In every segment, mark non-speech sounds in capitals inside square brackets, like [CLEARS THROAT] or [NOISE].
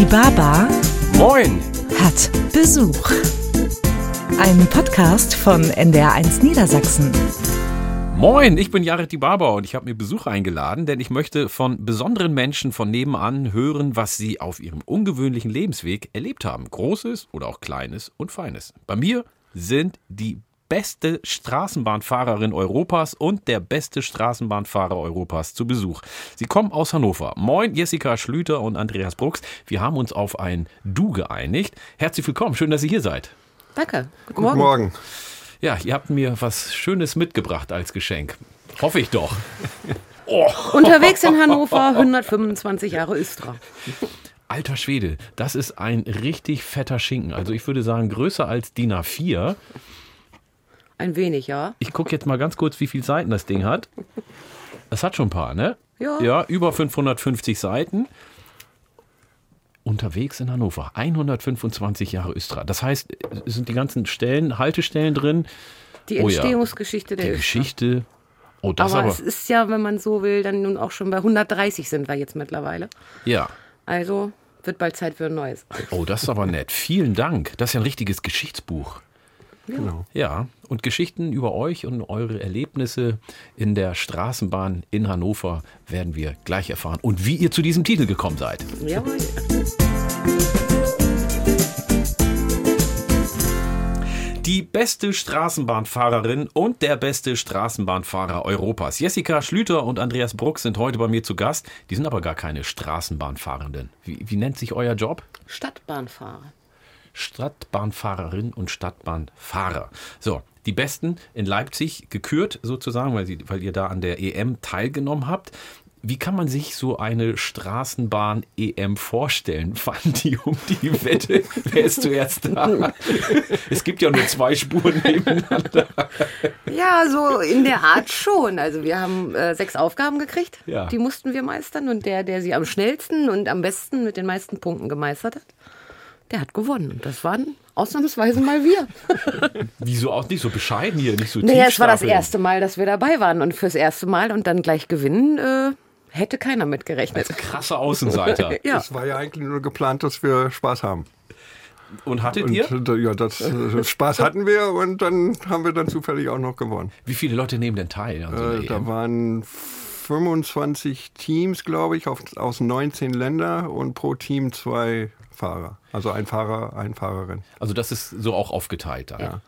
Die Baba Moin! hat Besuch. Ein Podcast von NDR1 Niedersachsen. Moin, ich bin Jared die Barber und ich habe mir Besuch eingeladen, denn ich möchte von besonderen Menschen von nebenan hören, was sie auf ihrem ungewöhnlichen Lebensweg erlebt haben. Großes oder auch Kleines und Feines. Bei mir sind die beste Straßenbahnfahrerin Europas und der beste Straßenbahnfahrer Europas zu Besuch. Sie kommen aus Hannover. Moin, Jessica Schlüter und Andreas Brucks. Wir haben uns auf ein Du geeinigt. Herzlich willkommen, schön, dass ihr hier seid. Danke. Guten, Guten Morgen. Morgen. Ja, ihr habt mir was Schönes mitgebracht als Geschenk. Hoffe ich doch. [LAUGHS] Unterwegs in Hannover, 125 Jahre Östra. Alter Schwede, das ist ein richtig fetter Schinken. Also ich würde sagen, größer als DIN A4. Ein wenig, ja. Ich gucke jetzt mal ganz kurz, wie viele Seiten das Ding hat. Das hat schon ein paar, ne? Ja. Ja, über 550 Seiten. Unterwegs in Hannover, 125 Jahre Östra. Das heißt, es sind die ganzen Stellen, Haltestellen drin. Die Oh ja. Entstehungsgeschichte der Die Östra. Geschichte. Oh, das Aber, aber. es ist ja, wenn man so will, dann nun auch schon bei 130 sind wir jetzt mittlerweile. ja. Also wird bald Zeit für ein neues. Oh, das ist aber nett. Vielen Dank. Das ist ja ein richtiges Geschichtsbuch. Genau. Ja, und Geschichten über euch und eure Erlebnisse in der Straßenbahn in Hannover werden wir gleich erfahren. Und wie ihr zu diesem Titel gekommen seid. Jawohl. Die beste Straßenbahnfahrerin und der beste Straßenbahnfahrer Europas. Jessica Schlüter und Andreas Bruck sind heute bei mir zu Gast. Die sind aber gar keine Straßenbahnfahrenden. Wie, wie nennt sich euer Job? Stadtbahnfahrer. Stadtbahnfahrerin und Stadtbahnfahrer. So, die Besten in Leipzig gekürt sozusagen, weil, sie, weil ihr da an der EM teilgenommen habt. Wie kann man sich so eine Straßenbahn-EM vorstellen? [LAUGHS] Fahren die um die Wette? Wer ist zuerst da? [LAUGHS] Es gibt ja nur zwei Spuren nebeneinander. Ja, so in der Art schon. Also wir haben äh, sechs Aufgaben gekriegt. Ja. Die mussten wir meistern. Und der, der sie am schnellsten und am besten mit den meisten Punkten gemeistert hat, der hat gewonnen. Und das waren ausnahmsweise mal wir. [LAUGHS] Wieso auch nicht so bescheiden hier, nicht so Naja, es war das erste Mal, dass wir dabei waren. Und fürs erste Mal und dann gleich gewinnen, äh, hätte keiner mitgerechnet. Krasse Außenseiter. [LAUGHS] Ja. Es war ja eigentlich nur geplant, dass wir Spaß haben. Und hattet Und ihr? äh, ja, das äh, Spaß [LAUGHS] hatten wir und dann haben wir dann zufällig auch noch gewonnen. Wie viele Leute nehmen denn teil? an so einer Äh, da EM? waren 25 Teams, glaube ich, auf, aus 19 Ländern und pro Team zwei Fahrer. Also ein Fahrer, eine Fahrerin. Also das ist so auch aufgeteilt dann. Ja.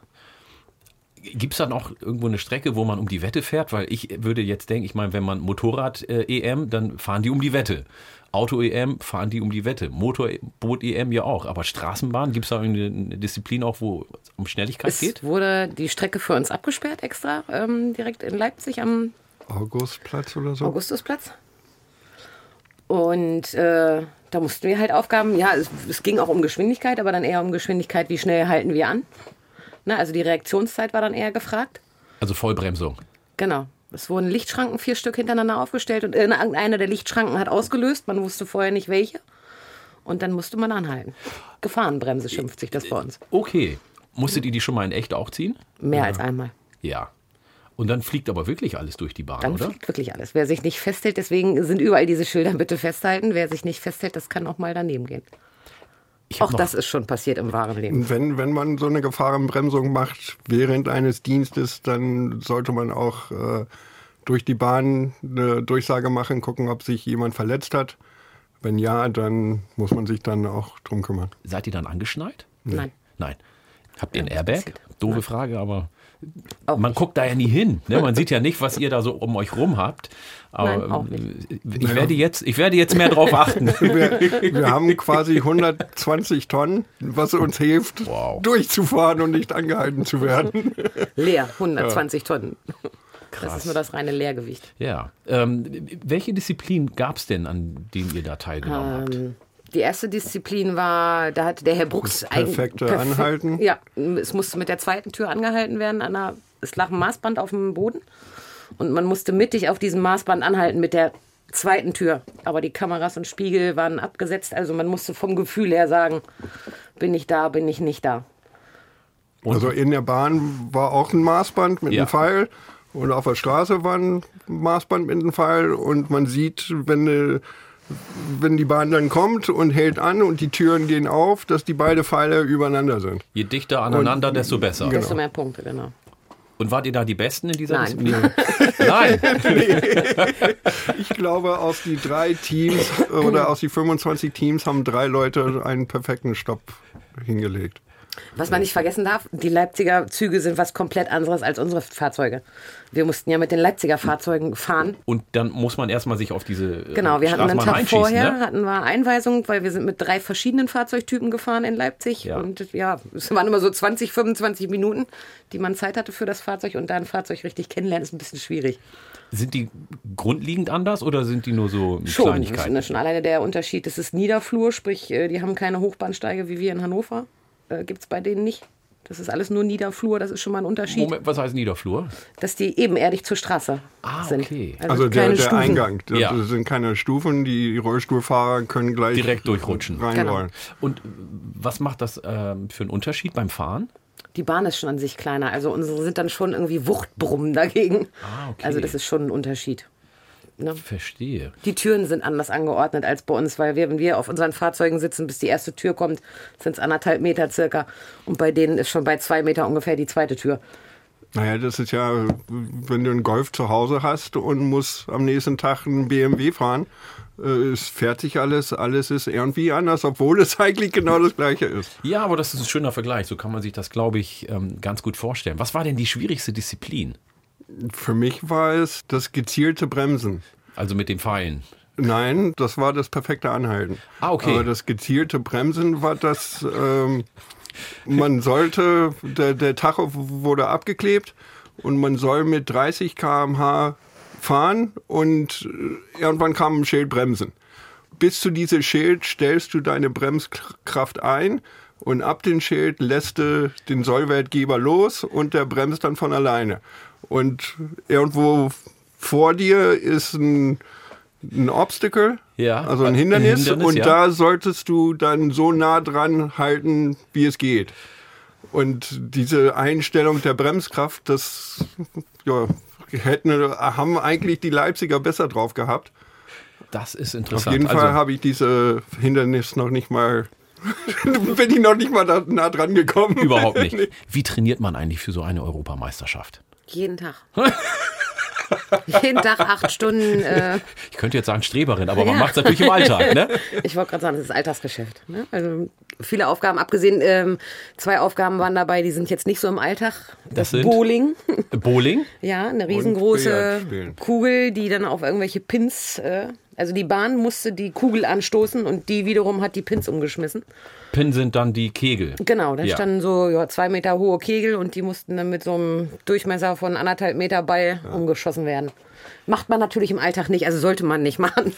Gibt es dann auch irgendwo eine Strecke, wo man um die Wette fährt? Weil ich würde jetzt denken, ich meine, wenn man Motorrad-EM, dann fahren die um die Wette. Auto-EM fahren die um die Wette. Motorboot-EM ja auch. Aber Straßenbahn, gibt es da irgendeine Disziplin auch, wo es um Schnelligkeit Es geht? wurde die Strecke für uns abgesperrt extra, ähm, direkt in Leipzig am Augustplatz oder so. Augustusplatz. Und äh, da mussten wir halt Aufgaben, ja, es, es ging auch um Geschwindigkeit, aber dann eher um Geschwindigkeit, wie schnell halten wir an. Na, also die Reaktionszeit war dann eher gefragt. Also Vollbremsung. Genau. Es wurden Lichtschranken vier Stück hintereinander aufgestellt und irgendeiner der Lichtschranken hat ausgelöst. Man wusste vorher nicht welche. Und dann musste man anhalten. Gefahrenbremse schimpft sich das bei uns. Okay. Musstet ihr die schon mal in echt auch ziehen? Mehr als einmal. Ja. Und dann fliegt aber wirklich alles durch die Bahn, Dann oder? fliegt wirklich alles. Wer sich nicht festhält, deswegen sind überall diese Schilder, bitte festhalten. Wer sich nicht festhält, das kann auch mal daneben gehen. Auch das ist schon passiert im wahren Leben. Und Wenn, wenn man so eine Gefahrenbremsung macht während eines Dienstes, dann sollte man auch äh, durch die Bahn eine Durchsage machen, gucken, ob sich jemand verletzt hat. Wenn ja, dann muss man sich dann auch drum kümmern. Seid ihr dann angeschnallt? Nein. Nein. Habt ihr ein Airbag? Doofe Nein. Frage, aber Auch man nicht. guckt da ja nie hin. Ne? Man sieht ja nicht, was ihr da so um euch rum habt. Aber Nein, auch ähm, ich, werde jetzt, ich werde jetzt mehr drauf achten. [LAUGHS] Wir, wir haben quasi 120 Tonnen, was uns hilft, Wow. durchzufahren und nicht angehalten zu werden. Leer, 120 Tonnen. Das Krass. ist nur das reine Leergewicht. Ja. Ähm, welche Disziplin gab es denn, an denen ihr da teilgenommen habt? Die erste Disziplin war, da hatte der Herr Brucks perfekte eigen- Anhalten. Ja, es musste mit der zweiten Tür angehalten werden. An einer, es lag ein Maßband auf dem Boden und man musste mittig auf diesem Maßband anhalten mit der zweiten Tür. Aber die Kameras und Spiegel waren abgesetzt, also man musste vom Gefühl her sagen, bin ich da, bin ich nicht da. Also in der Bahn war auch ein Maßband mit Ja. einem Pfeil und auf der Straße war ein Maßband mit einem Pfeil und man sieht, wenn eine wenn die Bahn dann kommt und hält an und die Türen gehen auf, dass die beide Pfeile übereinander sind. Je dichter aneinander, Und- desto besser. Genau. Desto mehr Punkte, genau. Und wart ihr da die Besten in dieser Nein. Disziplin? [LAUGHS] Nein. [LAUGHS] Ich glaube, aus die drei Teams oder aus die 25 Teams haben drei Leute einen perfekten Stopp hingelegt. Was man nicht vergessen darf, die Leipziger Züge sind was komplett anderes als unsere Fahrzeuge. Wir mussten ja mit den Leipziger Fahrzeugen fahren. Und dann muss man erstmal sich auf diese äh, Genau, wir hatten einen Straßenbahn Tag vorher, ne? hatten wir Einweisung, weil wir sind mit drei verschiedenen Fahrzeugtypen gefahren in Leipzig. Ja. Und ja, es waren immer so 20, 25 Minuten, die man Zeit hatte für das Fahrzeug. Und da ein Fahrzeug richtig kennenlernen, ist ein bisschen schwierig. Sind die grundlegend anders oder sind die nur so Schon, Kleinigkeiten? das ist schon alleine der Unterschied. Das ist Niederflur, sprich, äh, die haben keine Hochbahnsteige wie wir in Hannover. Äh, Gibt es bei denen nicht. Das ist alles nur Niederflur, das ist schon mal ein Unterschied. Moment, was heißt Niederflur? Dass die ebenerdig zur Straße Ah, sind. okay. Also der, keine der Stufen. Eingang. Das Ja. sind keine Stufen. Die Rollstuhlfahrer können gleich Direkt durchrutschen. reinrollen. Und äh, was macht das ähm, für einen Unterschied beim Fahren? Die Bahn ist schon an sich kleiner. Also unsere sind dann schon irgendwie Wuchtbrummen dagegen. Ah, okay. Also das ist schon ein Unterschied. Ne? Verstehe. Die Türen sind anders angeordnet als bei uns, weil wir, wenn wir auf unseren Fahrzeugen sitzen, bis die erste Tür kommt, sind es anderthalb Meter circa. Und bei denen ist schon bei zwei Meter ungefähr die zweite Tür. Naja, das ist ja, wenn du einen Golf zu Hause hast und musst am nächsten Tag einen BMW fahren, es fährt sich alles, alles ist irgendwie anders, obwohl es [LAUGHS] eigentlich genau das gleiche ist. Ja, aber das ist ein schöner Vergleich. So kann man sich das, glaube ich, ähm, ganz gut vorstellen. Was war denn die schwierigste Disziplin? Für mich war es das gezielte Bremsen. Also mit den Pfeilen. Nein, das war das perfekte Anhalten. Ah, okay. Aber das gezielte Bremsen war das, ähm, man sollte, der, der Tacho wurde abgeklebt und man soll mit 30 km/h fahren und äh, irgendwann kam ein Schild bremsen. Bis zu diesem Schild stellst du deine Bremskraft ein und ab dem Schild lässt du den Sollwertgeber los und der bremst dann von alleine. Und irgendwo vor dir ist ein, ein Obstacle, Ja, also ein Hindernis, Hindernis, und ja. da solltest du dann so nah dran halten, wie es geht. Und diese Einstellung der Bremskraft, das ja, hätten, haben eigentlich die Leipziger besser drauf gehabt. Das ist Auf interessant. jeden Fall also, habe ich diese Hindernis noch nicht mal, [LAUGHS] bin ich noch nicht mal nah dran gekommen. überhaupt nicht. [LAUGHS] Wie trainiert man eigentlich für so eine Europameisterschaft? Jeden Tag. [LAUGHS] Jeden Tag acht Stunden. Äh, Ich könnte jetzt sagen Streberin, aber man Ja. macht es natürlich im Alltag, ne? [LAUGHS] ich wollte gerade sagen, das ist Alltagsgeschäft. Ne? Also viele Aufgaben, abgesehen, ähm, zwei Aufgaben waren dabei, die sind jetzt nicht so im Alltag. Das, sind? Bowling. Bowling? [LAUGHS] Ja, eine riesengroße. Kugel, die dann auf irgendwelche Pins, äh, also die Bahn musste die Kugel anstoßen und die wiederum hat die Pins umgeschmissen. Pin sind dann die Kegel. Genau, da Ja. standen so ja, zwei Meter hohe Kegel und die mussten dann mit so einem Durchmesser von anderthalb Meter Ball umgeschossen werden. Macht man natürlich im Alltag nicht, also sollte man nicht [LAUGHS] machen.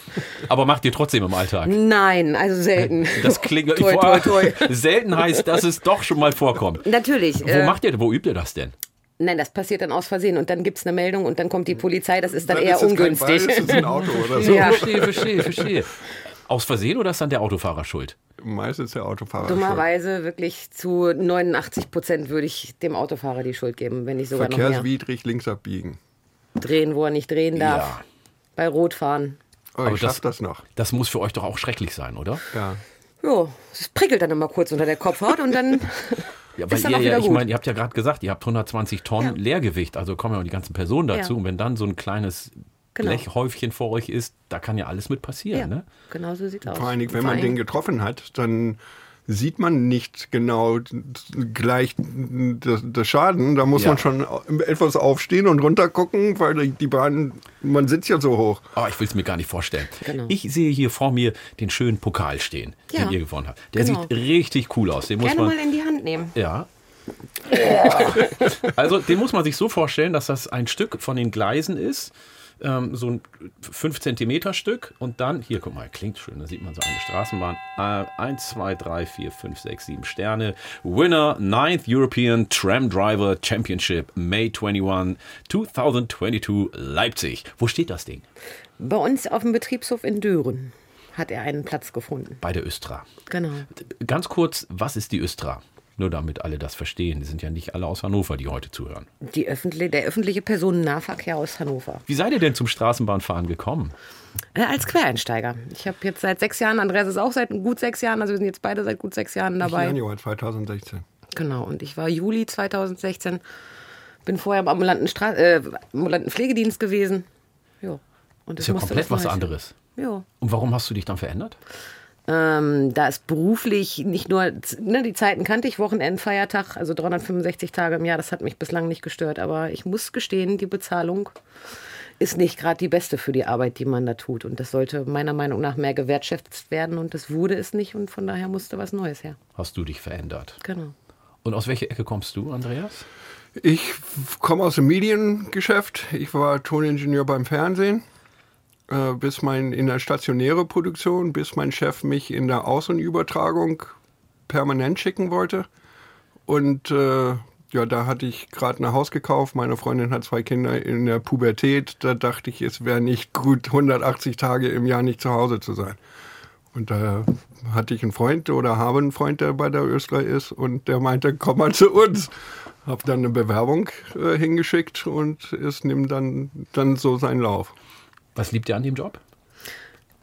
Aber macht ihr trotzdem im Alltag? Nein, also selten. [LAUGHS] Das klingt [LAUGHS] toi, toi, toi. selten heißt, dass es doch schon mal vorkommt. Natürlich. Wo äh, macht ihr, wo übt ihr das denn? Nein, das passiert dann aus Versehen und dann gibt es eine Meldung und dann kommt die Polizei. Das ist dann, Dann eher ist es kein ungünstig. Ball, ist ein Auto oder so. [LAUGHS] Ja. Verstehe, verstehe, verstehe. Aus Versehen oder ist dann der Autofahrer schuld? Meistens der Autofahrer. schuld. Dummerweise wirklich zu 89 Prozent würde ich dem Autofahrer die Schuld geben, wenn nicht sogar noch mehr. Verkehrswidrig links abbiegen. Drehen, wo er nicht drehen darf. Ja. Bei Rot fahren. Oh, Aber ich das- schaff das noch. Das muss für euch doch auch schrecklich sein, oder? Ja. Jo, es prickelt dann immer kurz unter der Kopfhaut und dann [LAUGHS] Ja, weil Ist dann ihr auch ja, ich meine, ihr habt ja gerade gesagt, ihr habt 120 Tonnen Ja. Leergewicht, also kommen ja auch die ganzen Personen dazu. Ja. Und wenn dann so ein kleines Genau. Blechhäufchen vor euch ist, da kann ja alles mit passieren, ja, ne? genau so sieht aus. Vor allen Dingen, wenn man den getroffen hat, dann sieht man nicht genau gleich das, Schaden. Da muss Ja. man schon etwas aufstehen und runtergucken, weil die- Bahn, man sitzt ja so hoch. Aber ich will es mir gar nicht vorstellen. Genau. Ich sehe hier vor mir den schönen Pokal stehen, Ja. den ihr gewonnen habt. Der Genau. sieht richtig cool aus. Den muss Gerne man, mal in die Hand nehmen. Ja. [LAUGHS] Also den muss man sich so vorstellen, dass das ein Stück von den Gleisen ist, ähm, so ein 5 Zentimeter Stück und dann, hier guck mal, klingt schön, da sieht man so eine Straßenbahn. Äh, 1, 2, 3, 4, 5, 6, 7 Sterne. Winner 9th European Tram Driver Championship May 21, 2022 Leipzig. Wo steht das Ding? Bei uns auf dem Betriebshof in Dören hat er einen Platz gefunden. Bei der Östra. Genau. Ganz kurz, was ist die Östra? Nur damit alle das verstehen. Die sind ja nicht alle aus Hannover, die heute zuhören. Die öffentlich, der öffentliche Personennahverkehr aus Hannover. Wie seid ihr denn zum Straßenbahnfahren gekommen? Äh, als Quereinsteiger. Ich habe jetzt seit sechs Jahren, Andreas ist auch seit gut sechs Jahren, also wir sind jetzt beide seit gut sechs Jahren dabei. Januar 2016. Genau, und ich war Juli 2016, bin vorher im ambulanten, Stra äh, ambulanten Pflegedienst gewesen. Jo. Und Das ist ja komplett was anderes. Jo. Und warum hast du dich dann verändert? Ähm, da ist beruflich nicht nur, ne, die Zeiten kannte ich, Wochenend, Feiertag, also 365 Tage im Jahr, das hat mich bislang nicht gestört. Aber ich muss gestehen, die Bezahlung ist nicht gerade die beste für die Arbeit, die man da tut. Und das sollte meiner Meinung nach mehr gewertschätzt werden. Und das wurde es nicht. Und von daher musste was Neues her. Hast du dich verändert? Genau. Und aus welcher Ecke kommst du, Andreas? Ich komme aus dem Mediengeschäft. Ich war Toningenieur beim Fernsehen. Äh, bis mein in der stationäre Produktion, bis mein Chef mich in der Außenübertragung permanent schicken wollte. Und äh, ja, da hatte ich gerade ein Haus gekauft. Meine Freundin hat zwei Kinder in der Pubertät. Da dachte ich, es wäre nicht gut, 180 Tage im Jahr nicht zu Hause zu sein. Und da hatte ich einen Freund oder habe einen Freund, der bei der Östler ist und der meinte, komm mal zu uns. Hab dann eine Bewerbung äh, hingeschickt und es nimmt dann, dann so seinen Lauf. Was liebt ihr an dem Job?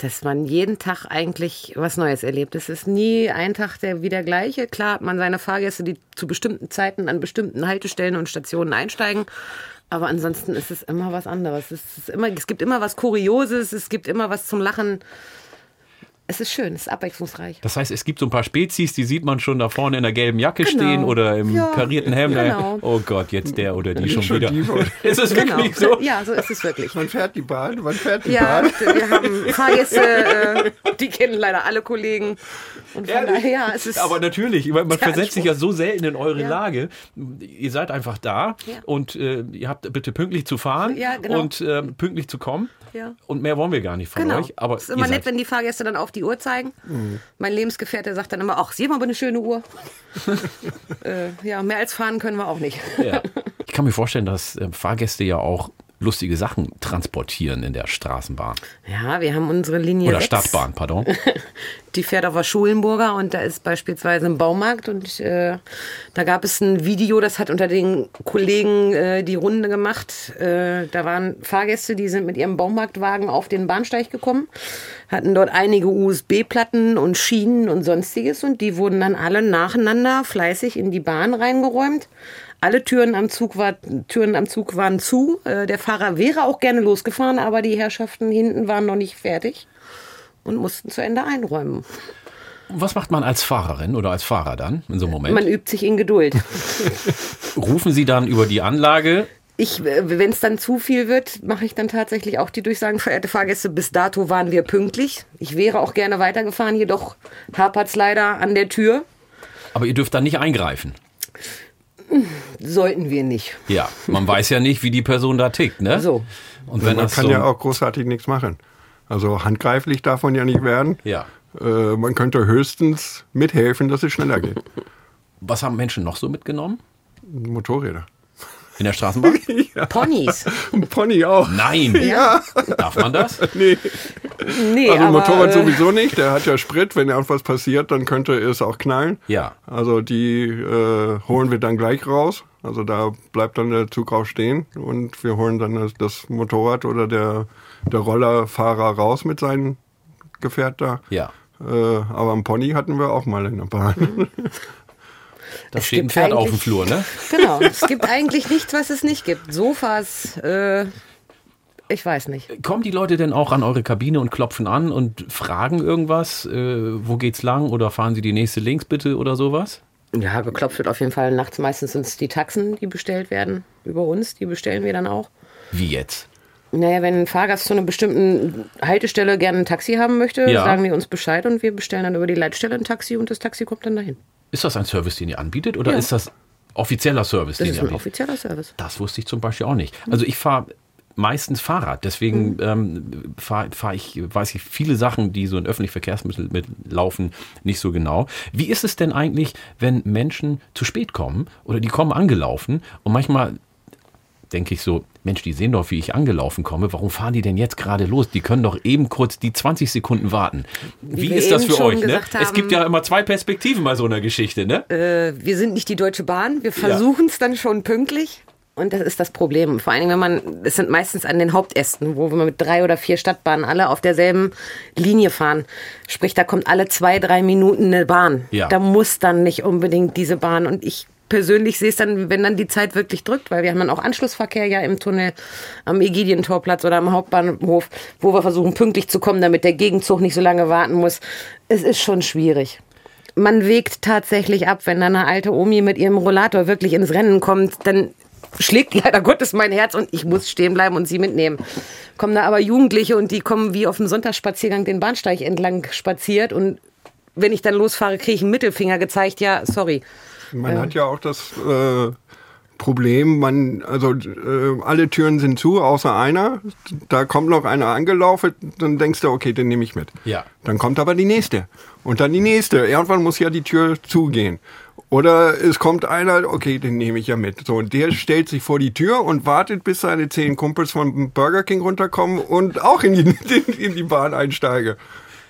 dass man jeden Tag eigentlich was Neues erlebt. Es ist nie ein Tag der wie der gleiche. Klar hat man seine Fahrgäste, die zu bestimmten Zeiten an bestimmten Haltestellen und Stationen einsteigen. Aber ansonsten ist es immer was anderes. Es, ist immer, es gibt immer was Kurioses, es gibt immer was zum Lachen. Es ist schön, es ist abwechslungsreich. Das heißt, es gibt so ein paar Spezies, die sieht man schon da vorne in der gelben Jacke Genau. stehen oder im Ja, karierten Hemd. genau. Oh Gott, jetzt der oder die schon Schon wieder. die- [LAUGHS] ist es Genau. wirklich so? Ja, so ist es wirklich. Wann fährt die Bahn? Wann fährt die Ja, Bahn? wir haben Fahrgäste, äh, die kennen leider alle Kollegen. Und von Ehrlich? daher, ja, es ist. Aber natürlich, man man versetzt sich ja so selten in eure Ja. Lage. Ihr seid einfach da Ja. und äh, ihr habt bitte pünktlich zu fahren Ja, genau. und ähm, pünktlich zu kommen. Ja. Und mehr wollen wir gar nicht von Genau. euch. Aber es ist immer nett, wenn die Fahrgäste dann auf die Uhr zeigen. Mein Lebensgefährte sagt dann immer, ach, Sie haben aber eine schöne Uhr. [LAUGHS] äh, ja, mehr als fahren können wir auch nicht. Ja. Ich kann mir vorstellen, dass äh, Fahrgäste ja auch lustige Sachen transportieren in der Straßenbahn. Ja, wir haben unsere Linie Oder 6, Stadtbahn, pardon. [LAUGHS] Die fährt auf der Schulenburger und da ist beispielsweise ein Baumarkt und äh, da gab es ein Video, das hat unter den Kollegen äh, die Runde gemacht. Äh, da waren Fahrgäste, die sind mit ihrem Baumarktwagen auf den Bahnsteig gekommen, hatten dort einige USB-Platten und Schienen und sonstiges und die wurden dann alle nacheinander fleißig in die Bahn reingeräumt. Alle Türen am Zug, war, Türen am Zug waren zu. Äh, der Fahrer wäre auch gerne losgefahren, aber die Herrschaften hinten waren noch nicht fertig und mussten zu Ende einräumen. Was macht man als Fahrerin oder als Fahrer dann in so einem Moment? Man übt sich in Geduld. [LAUGHS] Rufen Sie dann über die Anlage? Ich, wenn es dann zu viel wird, mache ich dann tatsächlich auch die Durchsagen, verehrte Fahrgäste, bis dato waren wir pünktlich. Ich wäre auch gerne weitergefahren, jedoch hapert es leider an der Tür. Aber ihr dürft dann nicht eingreifen. Sollten wir nicht. Ja, man weiß ja nicht, wie die Person da tickt, ne? So. Und wenn Man das kann so, ja auch großartig nichts machen. Also handgreiflich darf man ja nicht werden. ja. Äh, man könnte höchstens mithelfen, dass es schneller geht. Was haben Menschen noch so mitgenommen Motorräder. in der Straßenbahn? [LAUGHS] Ponys. Ein Pony auch. Nein. [LAUGHS] Ja. Darf man das? Nee, Nee, also ein aber, Motorrad äh, sowieso nicht. Der hat ja Sprit. Wenn irgendwas passiert, dann könnte es auch knallen. Ja. Also die äh, holen wir dann gleich raus. Also da bleibt dann der Zug auch stehen und wir holen dann das, das Motorrad oder der, der Rollerfahrer raus mit seinem Gefährt da. Ja. Äh, aber ein Pony hatten wir auch mal in der Bahn. [LAUGHS] Da Es steht ein Pferd auf dem Flur, ne? [LAUGHS] Genau. Es gibt eigentlich nichts, was es nicht gibt. Sofas, äh, ich weiß nicht. Kommen die Leute denn auch an eure Kabine und klopfen an und fragen irgendwas? Äh, wo geht's lang? Oder fahren sie die nächste links bitte oder sowas? Ja, geklopft wird auf jeden Fall nachts. Meistens sind es die Taxen, die bestellt werden über uns. Die bestellen wir dann auch. Wie jetzt? Naja, wenn ein Fahrgast zu einer bestimmten Haltestelle gerne ein Taxi haben möchte, Ja. sagen die uns Bescheid und wir bestellen dann über die Leitstelle ein Taxi und das Taxi kommt dann dahin. Ist das ein Service, den ihr anbietet oder Ja. ist das offizieller Service, Das den ist ihr ein anbietet? offizieller Service. Das wusste ich zum Beispiel auch nicht. Also ich fahre meistens Fahrrad, deswegen Mhm. ähm, fahre fahr ich, weiß ich viele Sachen, die so in öffentlichen Verkehrsmitteln mit laufen, nicht so genau. Wie ist es denn eigentlich, wenn Menschen zu spät kommen oder die kommen angelaufen und manchmal denke ich so, Mensch, die sehen doch, wie ich angelaufen komme. Warum fahren die denn jetzt gerade los? Die können doch eben kurz die 20 Sekunden warten. Wie, wir ist das für euch? Ne? gesagt Es gibt haben- ja immer zwei Perspektiven bei so einer Geschichte, ne? Äh, wir sind nicht die Deutsche Bahn. Wir versuchen es dann schon pünktlich. Und das ist das Problem. Vor allen Dingen, wenn man, es sind meistens an den Hauptästen, wo wir mit drei oder vier Stadtbahnen alle auf derselben Linie fahren. Sprich, da kommt alle zwei, drei Minuten eine Bahn. Ja. Da muss dann nicht unbedingt diese Bahn. Und ich persönlich sehe es dann, wenn dann die Zeit wirklich drückt, weil wir haben dann auch Anschlussverkehr ja im Tunnel am Ägidientorplatz oder am Hauptbahnhof, wo wir versuchen pünktlich zu kommen, damit der Gegenzug nicht so lange warten muss. Es ist schon schwierig man wägt tatsächlich ab, wenn dann eine alte Omi mit ihrem Rollator wirklich ins Rennen kommt, dann schlägt leider Gottes mein Herz und ich muss stehen bleiben und sie mitnehmen. Kommen da aber Jugendliche und die kommen wie auf dem Sonntagsspaziergang den Bahnsteig entlang spaziert und wenn ich dann losfahre, kriege ich einen Mittelfinger gezeigt. Ja, sorry. Man hat ja auch das äh, Problem, man, also äh, alle Türen sind zu, außer einer. Da kommt noch einer angelaufen, dann denkst du, okay, den nehme ich mit. Ja. Dann kommt aber die nächste. Und dann die nächste. Irgendwann muss ja die Tür zugehen. Oder es kommt einer, okay, den nehme ich ja mit. So, und der stellt sich vor die Tür und wartet, bis seine zehn Kumpels vom Burger King runterkommen und auch in die, [LAUGHS] in die Bahn einsteige.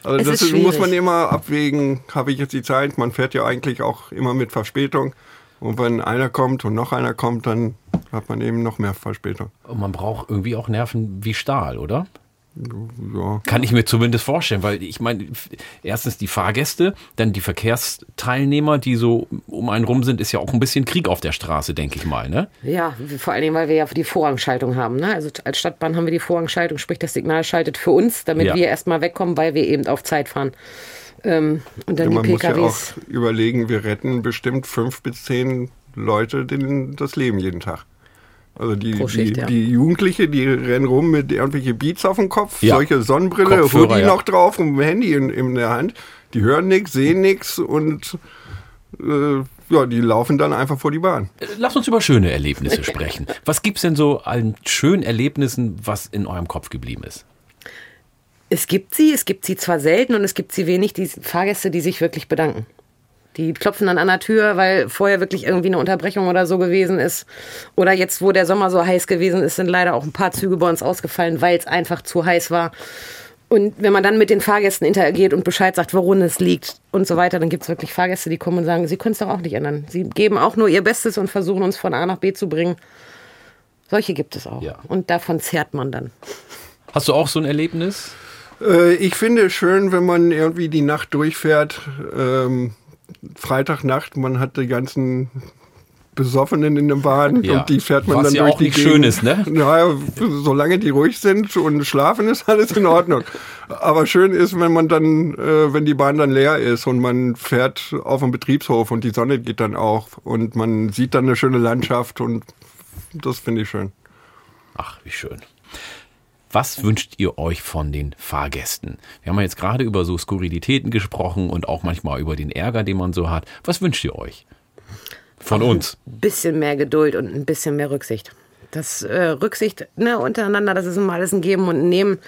Also Es das ist ist, muss man immer abwägen, habe ich jetzt die Zeit. Man fährt ja eigentlich auch immer mit Verspätung. Und wenn einer kommt und noch einer kommt, dann hat man eben noch mehr Verspätung. Und man braucht irgendwie auch Nerven wie Stahl, oder? Ja. Kann ich mir zumindest vorstellen, weil ich meine, erstens die Fahrgäste, dann die Verkehrsteilnehmer, die so um einen rum sind, ist ja auch ein bisschen Krieg auf der Straße, denke ich mal, ne? Ja, vor allen Dingen, weil wir ja die Vorrangschaltung haben. Ne? Also als Stadtbahn haben wir die Vorrangschaltung, sprich das Signal schaltet für uns, damit Ja. wir erstmal wegkommen, weil wir eben auf Zeit fahren. Ähm, und dann Ja, man die muss ja auch PKWs. überlegen, wir retten bestimmt fünf bis zehn Leute den, das Leben jeden Tag. Also die, Schicht, die, ja. die Jugendliche, die rennen rum mit irgendwelche Beats auf dem Kopf, Ja. solche Sonnenbrille, Kopfhörer, Hoodie ja. noch drauf und ein Handy in, in der Hand. Die hören nichts, sehen nichts und äh, ja, die laufen dann einfach vor die Bahn. Lass uns über schöne Erlebnisse [LAUGHS] sprechen. Was gibt's denn so an schönen Erlebnissen, was in eurem Kopf geblieben ist? Es gibt sie, es gibt sie zwar selten und es gibt sie wenig, die Fahrgäste, die sich wirklich bedanken. Die klopfen dann an der Tür, weil vorher wirklich irgendwie eine Unterbrechung oder so gewesen ist. Oder jetzt, wo der Sommer so heiß gewesen ist, sind leider auch ein paar Züge bei uns ausgefallen, weil es einfach zu heiß war. Und wenn man dann mit den Fahrgästen interagiert und Bescheid sagt, worin es liegt und so weiter, dann gibt es wirklich Fahrgäste, die kommen und sagen, sie können es doch auch nicht ändern. Sie geben auch nur ihr Bestes und versuchen uns von A nach B zu bringen. Solche gibt es auch. Ja. Und davon zehrt man dann. Hast du auch so ein Erlebnis? Äh, ich finde es schön, wenn man irgendwie die Nacht durchfährt. Ähm, Freitagnacht, man hat die ganzen Besoffenen in der Bahn Ja. und die fährt man Was dann ja durch auch die nicht Gegend. schön ist, ne? Naja, solange die ruhig sind und schlafen, ist alles in Ordnung. Aber schön ist, wenn man dann, äh, wenn die Bahn dann leer ist und man fährt auf dem Betriebshof und die Sonne geht dann auf und man sieht dann eine schöne Landschaft und das finde ich schön. Ach, wie schön. Was wünscht ihr euch von den Fahrgästen? Wir haben ja jetzt gerade über so Skurrilitäten gesprochen und auch manchmal über den Ärger, den man so hat. Was wünscht ihr euch? Von uns. Ein bisschen mehr Geduld und ein bisschen mehr Rücksicht. Das äh, Rücksicht ne, untereinander, das ist immer alles ein Geben und ein Nehmen.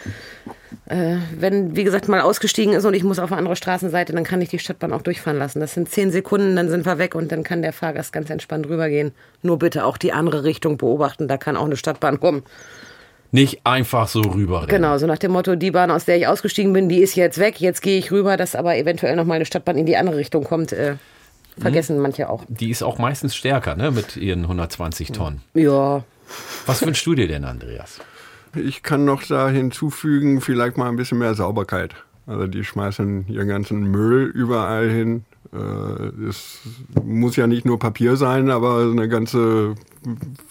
Äh, wenn, wie gesagt, mal ausgestiegen ist und ich muss auf eine andere Straßenseite, dann kann ich die Stadtbahn auch durchfahren lassen. Das sind zehn Sekunden, dann sind wir weg und dann kann der Fahrgast ganz entspannt rübergehen. Nur bitte auch die andere Richtung beobachten, da kann auch eine Stadtbahn kommen. Nicht einfach so rüberrennen. Genau, so nach dem Motto, die Bahn, aus der ich ausgestiegen bin, die ist jetzt weg, jetzt gehe ich rüber, dass aber eventuell noch mal eine Stadtbahn in die andere Richtung kommt. Äh, vergessen manche auch. Die ist auch meistens stärker, ne, mit ihren 120 Tonnen. Ja, Was wünschst du dir denn, Andreas? Ich kann noch da hinzufügen, vielleicht mal ein bisschen mehr Sauberkeit. Also die schmeißen ihren ganzen Müll überall hin. Äh, Es muss ja nicht nur Papier sein, aber eine ganze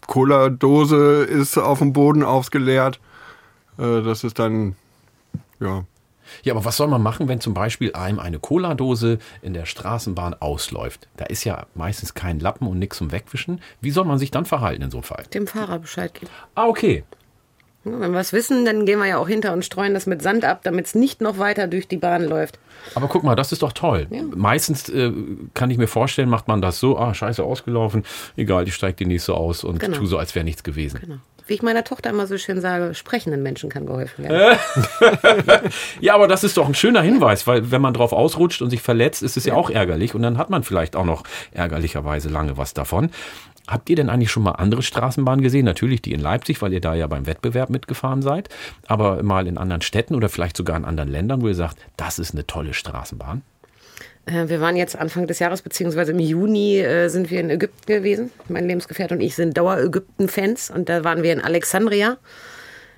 Cola-Dose ist auf dem Boden ausgeleert. Äh, Das ist dann, ja, Ja, aber was soll man machen, wenn zum Beispiel einem eine Cola-Dose in der Straßenbahn ausläuft? Da ist ja meistens kein Lappen und nichts zum Wegwischen. Wie soll man sich dann verhalten in so einem Fall? dem Fahrer Bescheid geben. Ah, okay. Ja, Wenn wir es wissen, dann gehen wir ja auch hinter und streuen das mit Sand ab, damit es nicht noch weiter durch die Bahn läuft. Aber guck mal, das ist doch toll. Meistens äh, kann ich mir vorstellen, macht man das so, ah, scheiße, ausgelaufen, egal, ich steige die nächste aus und Genau. tu so, als wäre nichts gewesen. Genau. Wie ich meiner Tochter immer so schön sage, sprechenden Menschen kann geholfen werden. [LAUGHS] Ja, aber das ist doch ein schöner Hinweis, weil wenn man drauf ausrutscht und sich verletzt, ist es ja, auch ärgerlich und dann hat man vielleicht auch noch ärgerlicherweise lange was davon. Habt ihr denn eigentlich schon mal andere Straßenbahnen gesehen? Natürlich die in Leipzig, weil ihr da ja beim Wettbewerb mitgefahren seid, aber mal in anderen Städten oder vielleicht sogar in anderen Ländern, wo ihr sagt, das ist eine tolle Straßenbahn? Äh, wir waren jetzt Anfang des Jahres, beziehungsweise im Juni äh, sind wir in Ägypten gewesen. Mein Lebensgefährte und ich sind Dauer-Ägypten-Fans und da waren wir in Alexandria.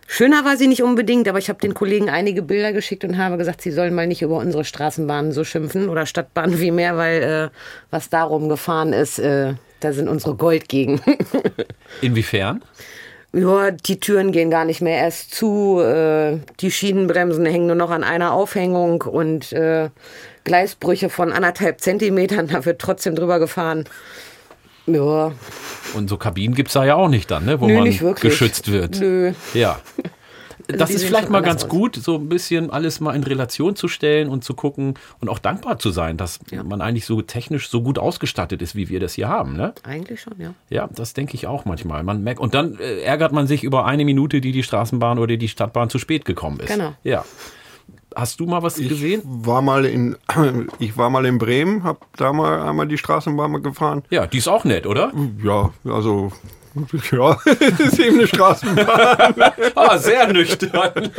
Schöner war sie nicht unbedingt, aber ich habe den Kollegen einige Bilder geschickt und habe gesagt, sie sollen mal nicht über unsere Straßenbahnen so schimpfen oder Stadtbahnen [LAUGHS] wie mehr, weil äh, was darum gefahren ist, äh, da sind unsere Goldgegen. [LAUGHS] Inwiefern? Ja, die Türen gehen gar nicht mehr erst zu, äh, die Schienenbremsen hängen nur noch an einer Aufhängung und äh, Gleisbrüche von anderthalb Zentimetern, [LAUGHS] da wird trotzdem drüber gefahren. Ja. Und so Kabinen gibt es da ja auch nicht dann, ne? wo Nö, man geschützt wird. Nö. Ja. [LAUGHS] Also Das ist vielleicht mal ganz aus. gut, so ein bisschen alles mal in Relation zu stellen und zu gucken und auch dankbar zu sein, dass man eigentlich so technisch so gut ausgestattet ist, wie wir das hier haben. Ne? Eigentlich schon, ja. Ja, das denke ich auch manchmal. Man merkt, und dann äh, ärgert man sich über eine Minute, die die Straßenbahn oder die Stadtbahn zu spät gekommen ist. Genau. Ja. Hast du mal was gesehen? War mal in, [CLEARS THROAT] ich war mal in Bremen, habe da mal einmal die Straßenbahn mal gefahren. Ja, die ist auch nett, oder? Ja, also [LAUGHS] ja, es ist eben eine Straßenbahn. [LAUGHS] Ah, sehr nüchtern.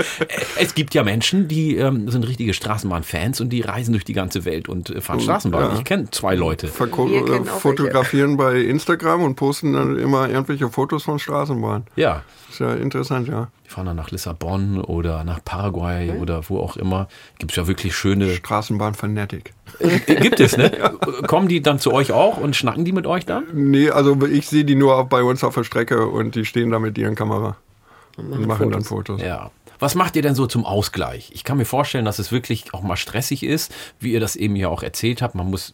Es gibt ja Menschen, die ähm, sind richtige Straßenbahn-Fans und die reisen durch die ganze Welt und äh, fahren Straßenbahn. ja. Ich kenne zwei Leute. Verko äh, fotografieren bei Instagram und posten dann immer irgendwelche Fotos von Straßenbahn. Ja, Ist ja interessant, ja. die fahren dann nach Lissabon oder nach Paraguay oder wo auch immer. Gibt es ja wirklich schöne. Straßenbahn Fanatic. Äh, Gibt es, ne? Kommen die dann zu euch auch und schnacken die mit euch dann? Nee, also ich sehe die nur bei uns auf der Strecke und die stehen da mit ihren Kamera und machen, dann Fotos. Ja. Was macht ihr denn so zum Ausgleich? Ich kann mir vorstellen, dass es wirklich auch mal stressig ist, wie ihr das eben ja auch erzählt habt. Man muss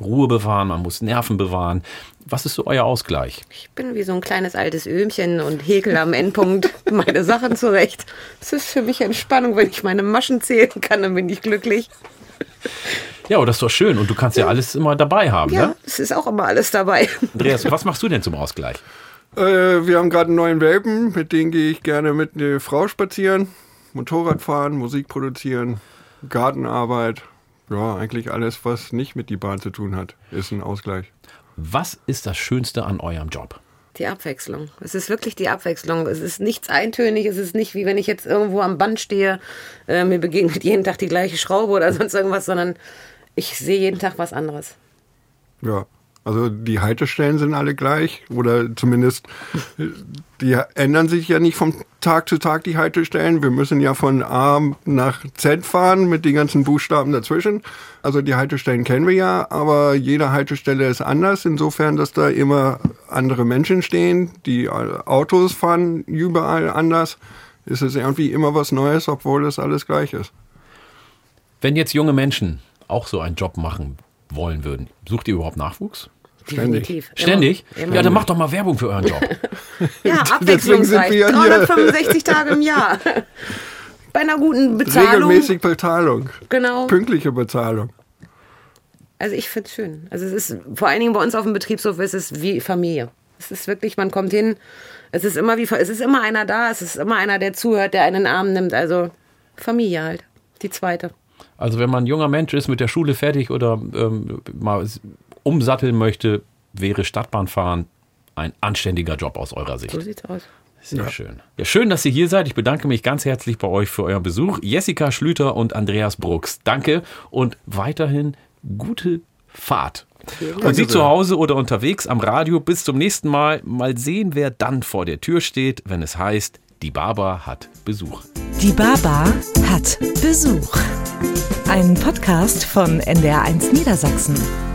Ruhe bewahren, man muss Nerven bewahren. Was ist so euer Ausgleich? Ich bin wie so ein kleines altes Öhmchen und häkel am Endpunkt [LAUGHS] meine Sachen zurecht. Es ist für mich Entspannung, wenn ich meine Maschen zählen kann, dann bin ich glücklich. Ja, aber das ist doch schön und du kannst ja alles immer dabei haben, Ja, ne? es ist auch immer alles dabei. Andreas, [LAUGHS] was machst du denn zum Ausgleich? Äh, wir haben gerade einen neuen Welpen, mit denen gehe ich gerne mit einer Frau spazieren, Motorrad fahren, Musik produzieren, Gartenarbeit. Ja, eigentlich alles, was nicht mit die Bahn zu tun hat, ist ein Ausgleich. Was ist das Schönste an eurem Job? Die Abwechslung. Es ist wirklich die Abwechslung. Es ist nichts eintönig. Es ist nicht wie wenn ich jetzt irgendwo am Band stehe, äh, mir begegnet jeden Tag die gleiche Schraube oder sonst irgendwas, sondern ich sehe jeden Tag was anderes. Ja, also die Haltestellen sind alle gleich oder zumindest die ändern sich ja nicht vom Tag zu Tag die Haltestellen. Wir müssen ja von A nach Z fahren mit den ganzen Buchstaben dazwischen. Also die Haltestellen kennen wir ja, aber jede Haltestelle ist anders, insofern, dass da immer andere Menschen stehen. Die Autos fahren überall anders. Es ist irgendwie immer was Neues, obwohl es alles gleich ist. Wenn jetzt junge Menschen auch so einen Job machen wollen würden, sucht ihr überhaupt Nachwuchs? Ständig. Definitiv. Ständig? Immer, immer. Ja, dann macht doch mal Werbung für euren Job. [LAUGHS] Ja, [LAUGHS] abwechslungsreich. wir ja hier. 365 Tage im Jahr. [LAUGHS] Bei einer guten Bezahlung. Regelmäßig Bezahlung. Genau. Pünktliche Bezahlung. Also ich finde es schön. Also es ist vor allen Dingen bei uns auf dem Betriebshof ist es wie Familie. Es ist wirklich, man kommt hin, es ist immer wie es ist immer einer da, es ist immer einer, der zuhört, der einen in den Arm nimmt. Also Familie halt. Die zweite. Also wenn man ein junger Mensch ist, mit der Schule fertig oder ähm, mal umsatteln möchte, wäre Stadtbahnfahren ein anständiger Job aus eurer Sicht. So sieht's aus. Sehr schön. Ja, schön, dass ihr hier seid. Ich bedanke mich ganz herzlich bei euch für euren Besuch. Jessica Schlüter und Andreas Brooks. Danke und weiterhin gute Fahrt. Und Sie zu Hause oder unterwegs am Radio. Bis zum nächsten Mal. Mal sehen, wer dann vor der Tür steht, wenn es heißt, die Baba hat Besuch. Die Baba hat Besuch. Ein Podcast von NDR1 Niedersachsen.